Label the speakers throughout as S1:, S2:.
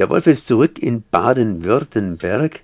S1: Der Wolf ist zurück in Baden-Württemberg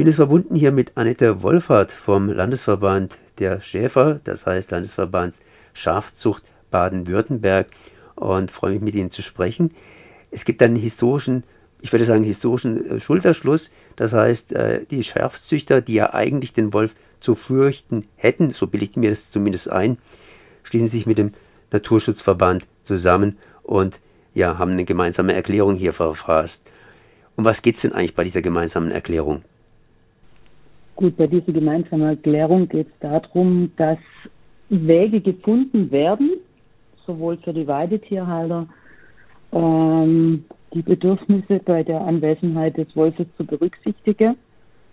S1: bin jetzt verbunden hier mit Annette Wolfert vom Landesverband der Schäfer, das heißt Landesverband Schafzucht Baden-Württemberg und freue mich mit Ihnen zu sprechen. Es gibt einen historischen, ich würde sagen historischen äh, Schulterschluss, das heißt äh, die Schafzüchter, die ja eigentlich den Wolf zu fürchten hätten, so bilde ich mir das zumindest ein, schließen sich mit dem Naturschutzverband zusammen und ja, haben eine gemeinsame Erklärung hier verfasst. Um was geht es denn eigentlich bei dieser gemeinsamen Erklärung?
S2: Gut, bei dieser gemeinsamen Erklärung geht es darum, dass Wege gefunden werden, sowohl für die Weidetierhalter, ähm, die Bedürfnisse bei der Anwesenheit des Wolfes zu berücksichtigen,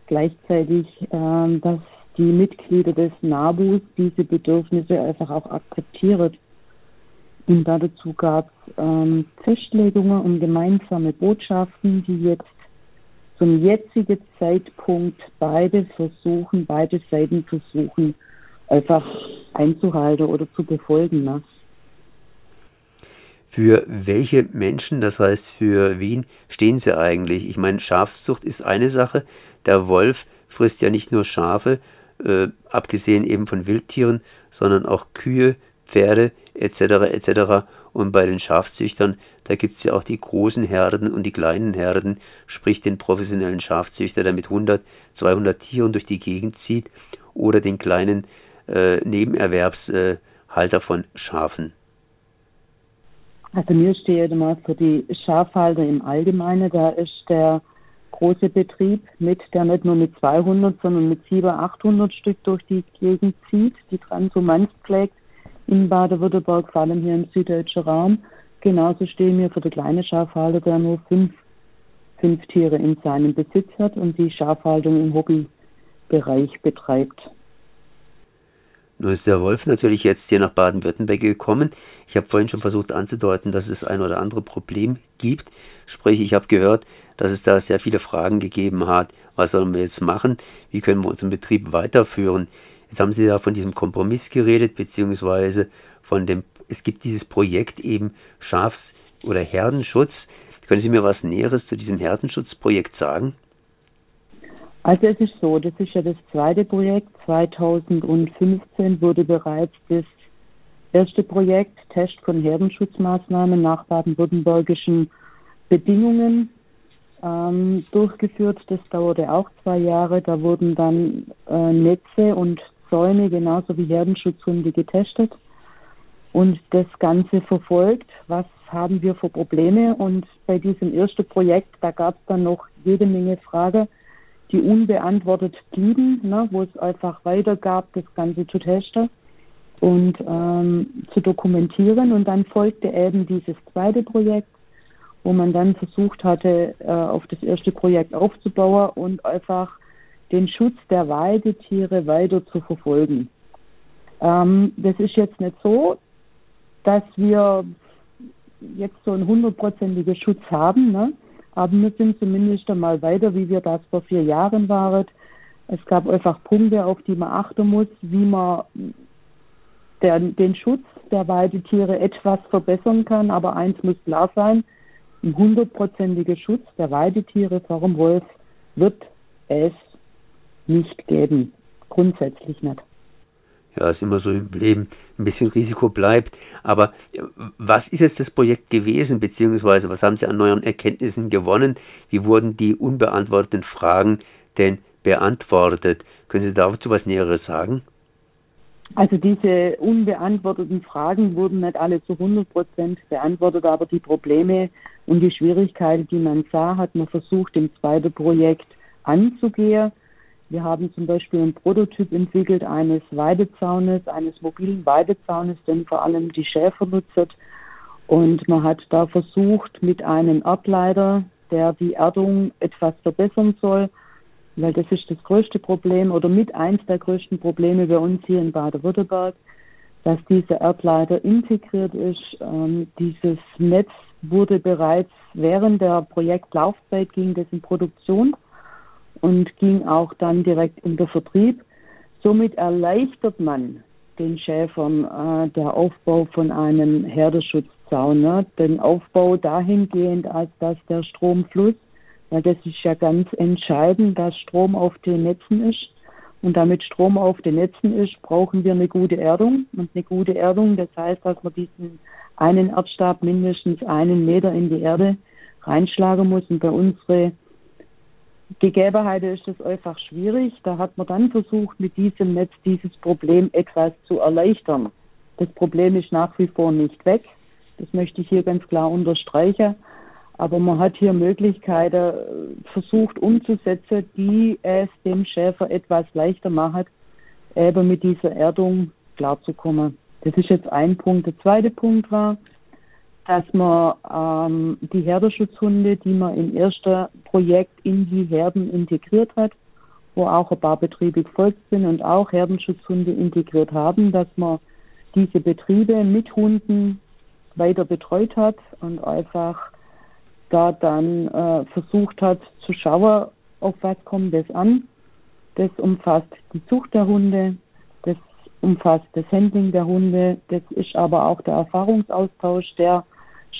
S2: gleichzeitig, ähm, dass die Mitglieder des NABUs diese Bedürfnisse einfach auch akzeptieren. Und dazu gab es ähm, Festlegungen und gemeinsame Botschaften, die jetzt zum jetzigen Zeitpunkt beide versuchen, beide Seiten versuchen, einfach einzuhalten oder zu befolgen. Ne?
S1: Für welche Menschen, das heißt für wen, stehen sie eigentlich? Ich meine, Schafzucht ist eine Sache. Der Wolf frisst ja nicht nur Schafe, äh, abgesehen eben von Wildtieren, sondern auch Kühe, Pferde etc. etc. Und bei den Schafzüchtern, da gibt es ja auch die großen Herden und die kleinen Herden, sprich den professionellen Schafzüchter, der mit 100, 200 Tieren durch die Gegend zieht, oder den kleinen äh, Nebenerwerbshalter von Schafen.
S2: Also mir steht immer für die Schafhalter im Allgemeinen, da ist der große Betrieb mit, der nicht nur mit 200, sondern mit 700, 800 Stück durch die Gegend zieht, die Transhumanz pflegt in Baden-Württemberg, vor allem hier im süddeutschen Raum. Genauso stehen wir für den kleinen Schafhalter, der nur fünf, fünf Tiere in seinem Besitz hat und die Schafhaltung im Hobbybereich betreibt.
S1: Nun ist der Wolf natürlich jetzt hier nach Baden-Württemberg gekommen. Ich habe vorhin schon versucht anzudeuten, dass es ein oder andere Problem gibt. Sprich, ich habe gehört, dass es da sehr viele Fragen gegeben hat. Was sollen wir jetzt machen? Wie können wir unseren Betrieb weiterführen? Jetzt haben Sie ja von diesem Kompromiss geredet, beziehungsweise von dem, es gibt dieses Projekt eben Schafs- oder Herdenschutz. Können Sie mir was Näheres zu diesem Herdenschutzprojekt sagen?
S2: Also es ist so, das ist ja das zweite Projekt. 2015 wurde bereits das erste Projekt Test von Herdenschutzmaßnahmen nach baden-württembergischen Bedingungen ähm, durchgeführt. Das dauerte auch zwei Jahre. Da wurden dann äh, Netze und Zäune genauso wie Herdenschutzhunde getestet und das Ganze verfolgt. Was haben wir für Probleme? Und bei diesem ersten Projekt, da gab es dann noch jede Menge Fragen, die unbeantwortet blieben, ne, wo es einfach weiter gab, das Ganze zu testen und ähm, zu dokumentieren. Und dann folgte eben dieses zweite Projekt, wo man dann versucht hatte, äh, auf das erste Projekt aufzubauen und einfach den Schutz der Weidetiere weiter zu verfolgen. Ähm, das ist jetzt nicht so, dass wir jetzt so einen hundertprozentigen Schutz haben, ne? aber wir sind zumindest einmal weiter, wie wir das vor vier Jahren waren. Es gab einfach Punkte, auf die man achten muss, wie man der, den Schutz der Weidetiere etwas verbessern kann. Aber eins muss klar sein, ein hundertprozentiger Schutz der Weidetiere vor dem Wolf wird es nicht geben. Grundsätzlich nicht.
S1: Ja, es immer so im Leben ein bisschen Risiko bleibt. Aber äh, was ist jetzt das Projekt gewesen, beziehungsweise was haben Sie an neuen Erkenntnissen gewonnen? Wie wurden die unbeantworteten Fragen denn beantwortet? Können Sie dazu was Näheres sagen?
S2: Also diese unbeantworteten Fragen wurden nicht alle zu 100 Prozent beantwortet, aber die Probleme und die Schwierigkeiten, die man sah, hat man versucht im zweiten Projekt anzugehen. Wir haben zum Beispiel einen Prototyp entwickelt eines Weidezaunes, eines mobilen Weidezaunes, den vor allem die Schäfer nutzt. Und man hat da versucht, mit einem Erdleiter, der die Erdung etwas verbessern soll, weil das ist das größte Problem oder mit eins der größten Probleme bei uns hier in Baden-Württemberg, dass dieser Erdleiter integriert ist. Ähm, dieses Netz wurde bereits während der Projektlaufzeit ging das in Produktion und ging auch dann direkt in den Vertrieb. Somit erleichtert man den Schäfern äh, der Aufbau von einem Herdeschutzzaun, ne? den Aufbau dahingehend, als dass der Stromfluss, weil das ist ja ganz entscheidend, dass Strom auf den Netzen ist. Und damit Strom auf den Netzen ist, brauchen wir eine gute Erdung. Und eine gute Erdung, das heißt, dass man diesen einen Erdstab mindestens einen Meter in die Erde reinschlagen muss. Und bei unseren Gegebenheiten ist es einfach schwierig. Da hat man dann versucht, mit diesem Netz dieses Problem etwas zu erleichtern. Das Problem ist nach wie vor nicht weg. Das möchte ich hier ganz klar unterstreichen. Aber man hat hier Möglichkeiten äh, versucht umzusetzen, die es dem Schäfer etwas leichter machen, eben mit dieser Erdung klarzukommen. Das ist jetzt ein Punkt. Der zweite Punkt war, dass man ähm, die Herdenschutzhunde, die man im ersten Projekt in die Herden integriert hat, wo auch ein paar Betriebe gefolgt sind und auch Herdenschutzhunde integriert haben, dass man diese Betriebe mit Hunden weiter betreut hat und einfach da dann äh, versucht hat zu schauen, auf was kommt das an. Das umfasst die Zucht der Hunde, das umfasst das Handling der Hunde, das ist aber auch der Erfahrungsaustausch der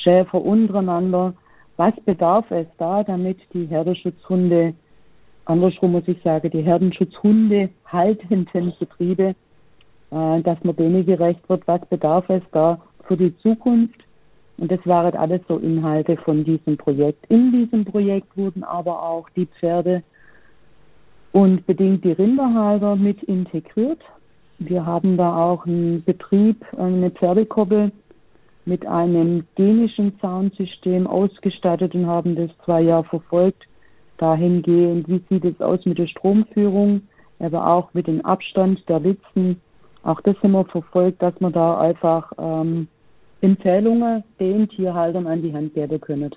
S2: Schäfer untereinander. Was bedarf es da, damit die Herdenschutzhunde, andersrum muss ich sagen, die Herdenschutzhunde haltenden Betriebe, äh, dass man denen gerecht wird, was bedarf es da für die Zukunft? Und das waren alles so Inhalte von diesem Projekt. In diesem Projekt wurden aber auch die Pferde und bedingt die Rinderhalter mit integriert. Wir haben da auch einen Betrieb, eine Pferdekoppel mit einem dänischen Soundsystem ausgestattet und haben das zwei Jahre verfolgt. Dahingehend, wie sieht es aus mit der Stromführung, aber auch mit dem Abstand der Litzen. Auch das haben wir verfolgt, dass man da einfach ähm, Empfehlungen den Tierhaltern an die Hand geben können.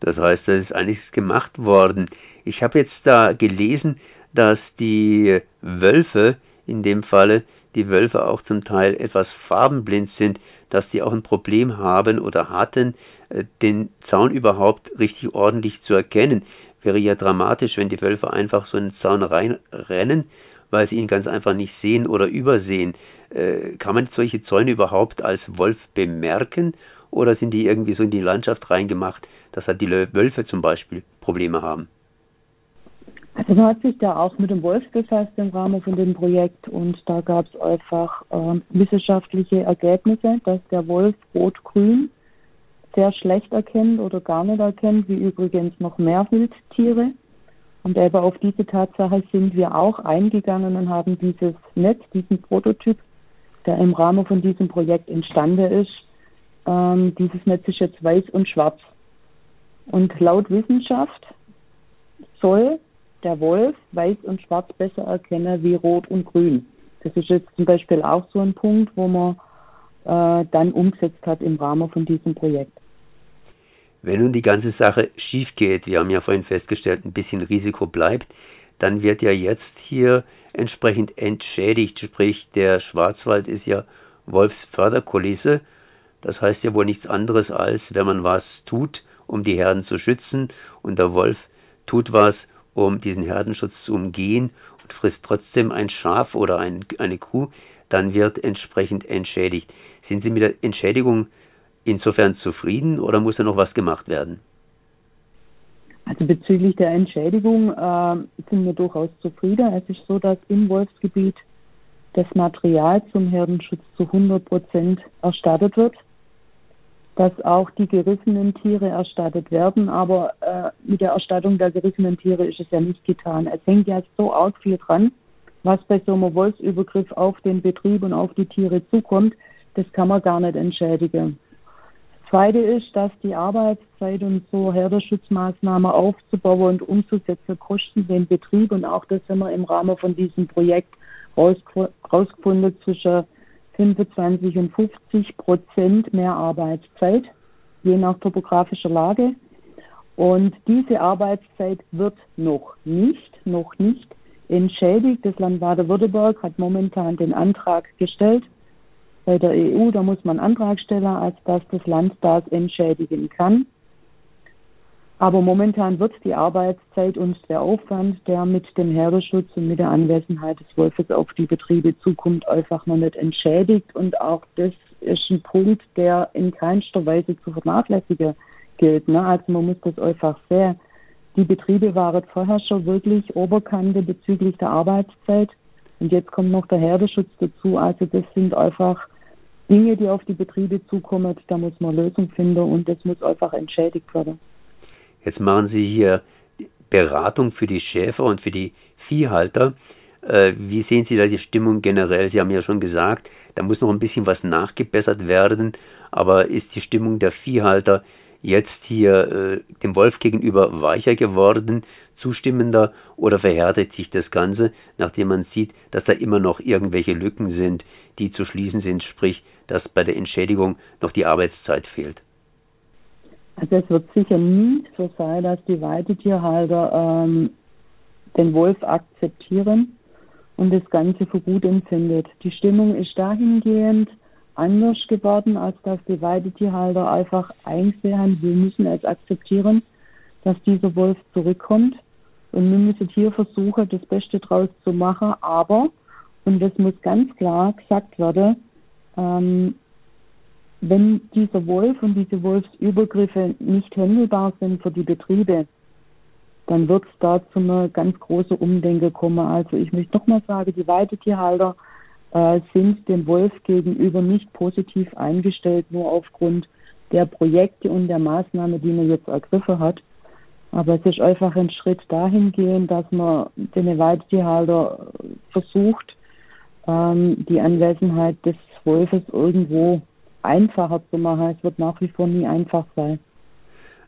S1: Das heißt, da ist einiges gemacht worden. Ich habe jetzt da gelesen, dass die Wölfe in dem Falle die Wölfe auch zum Teil etwas farbenblind sind, dass sie auch ein Problem haben oder hatten, äh, den Zaun überhaupt richtig ordentlich zu erkennen. Wäre ja dramatisch, wenn die Wölfe einfach so in den Zaun reinrennen, weil sie ihn ganz einfach nicht sehen oder übersehen. Äh, kann man solche Zäune überhaupt als Wolf bemerken oder sind die irgendwie so in die Landschaft reingemacht, dass halt die Wölfe zum Beispiel Probleme haben?
S2: Also hat sich da auch mit dem Wolf befasst im Rahmen von dem Projekt und da gab es einfach äh, wissenschaftliche Ergebnisse, dass der Wolf rot-grün sehr schlecht erkennt oder gar nicht erkennt, wie übrigens noch mehr Wildtiere. Und eben auf diese Tatsache sind wir auch eingegangen und haben dieses Netz, diesen Prototyp, der im Rahmen von diesem Projekt entstanden ist, ähm, dieses Netz ist jetzt weiß und schwarz. Und laut Wissenschaft soll der Wolf weiß und schwarz besser erkennen wie rot und grün. Das ist jetzt zum Beispiel auch so ein Punkt, wo man äh, dann umgesetzt hat im Rahmen von diesem Projekt.
S1: Wenn nun die ganze Sache schief geht, wir haben ja vorhin festgestellt, ein bisschen Risiko bleibt, dann wird ja jetzt hier entsprechend entschädigt. Sprich, der Schwarzwald ist ja Wolfsförderkulisse. Das heißt ja wohl nichts anderes als, wenn man was tut, um die Herden zu schützen und der Wolf tut was, um diesen Herdenschutz zu umgehen und frisst trotzdem ein Schaf oder ein, eine Kuh, dann wird entsprechend entschädigt. Sind Sie mit der Entschädigung insofern zufrieden oder muss da noch was gemacht werden?
S2: Also bezüglich der Entschädigung äh, sind wir durchaus zufrieden. Es ist so, dass im Wolfsgebiet das Material zum Herdenschutz zu 100 Prozent erstattet wird, dass auch die gerissenen Tiere erstattet werden, aber äh, mit der Erstattung der gerissenen Tiere ist es ja nicht getan. Es hängt ja so arg viel dran, was bei so einem Wolfsübergriff auf den Betrieb und auf die Tiere zukommt, das kann man gar nicht entschädigen. Zweite ist, dass die Arbeitszeit und so Herdenschutzmaßnahmen aufzubauen und umzusetzen kosten den Betrieb und auch das haben wir im Rahmen von diesem Projekt rausgefunden zwischen 25 und 50 Prozent mehr Arbeitszeit, je nach topografischer Lage. Und diese Arbeitszeit wird noch nicht, noch nicht entschädigt. Das Land Baden-Württemberg hat momentan den Antrag gestellt, bei der EU, da muss man Antrag stellen, als dass das Land das entschädigen kann. Aber momentan wird die Arbeitszeit und der Aufwand, der mit dem Herdenschutz und mit der Anwesenheit des Wolfes auf die Betriebe zukommt, einfach noch nicht entschädigt. Und auch das ist ein Punkt, der in keinster Weise zu vernachlässigen gilt. Ne? Also man muss das einfach sehen. Die Betriebe waren vorher schon wirklich Oberkante bezüglich der Arbeitszeit. Und jetzt kommt noch der Herdenschutz dazu. Also das sind einfach Dinge, die auf die Betriebe zukommen, da muss man Lösungen finden und das muss einfach entschädigt werden.
S1: Jetzt machen Sie hier Beratung für die Schäfer und für die Viehhalter. Äh, wie sehen Sie da die Stimmung generell? Sie haben ja schon gesagt, da muss noch ein bisschen was nachgebessert werden, aber ist die Stimmung der Viehhalter jetzt hier äh, dem Wolf gegenüber weicher geworden, zustimmender oder verhärtet sich das Ganze, nachdem man sieht, dass da immer noch irgendwelche Lücken sind, die zu schließen sind, sprich, dass bei der Entschädigung noch die Arbeitszeit fehlt?
S2: Also es wird sicher nie so sein, dass die Weidetierhalter ähm, den Wolf akzeptieren und das Ganze für gut empfindet. Die Stimmung ist dahingehend anders geworden, als dass die Weidetierhalter einfach einsehen, wir müssen es akzeptieren, dass dieser Wolf zurückkommt und wir müssen hier versuchen, das Beste draus zu machen, aber, und das muss ganz klar gesagt werden, ähm, wenn dieser Wolf und diese Wolfsübergriffe nicht händelbar sind für die Betriebe, dann wird es da zu einer ganz großen Umdenke kommen. Also ich möchte nochmal sagen, die Weidetierhalter äh, sind dem Wolf gegenüber nicht positiv eingestellt, nur aufgrund der Projekte und der Maßnahmen, die man jetzt ergriffen hat. Aber es ist einfach ein Schritt dahingehend, dass man den Weidetierhalter versucht, ähm, die Anwesenheit des Wolfes irgendwo einfacher zu machen. Es wird nach wie vor nie einfach sein.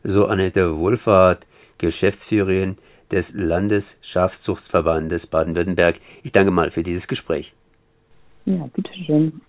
S1: So Annette Wohlfahrt, Geschäftsführerin des Landesschafzuchtverbandes Baden-Württemberg. Ich danke mal für dieses Gespräch.
S2: Ja, bitteschön.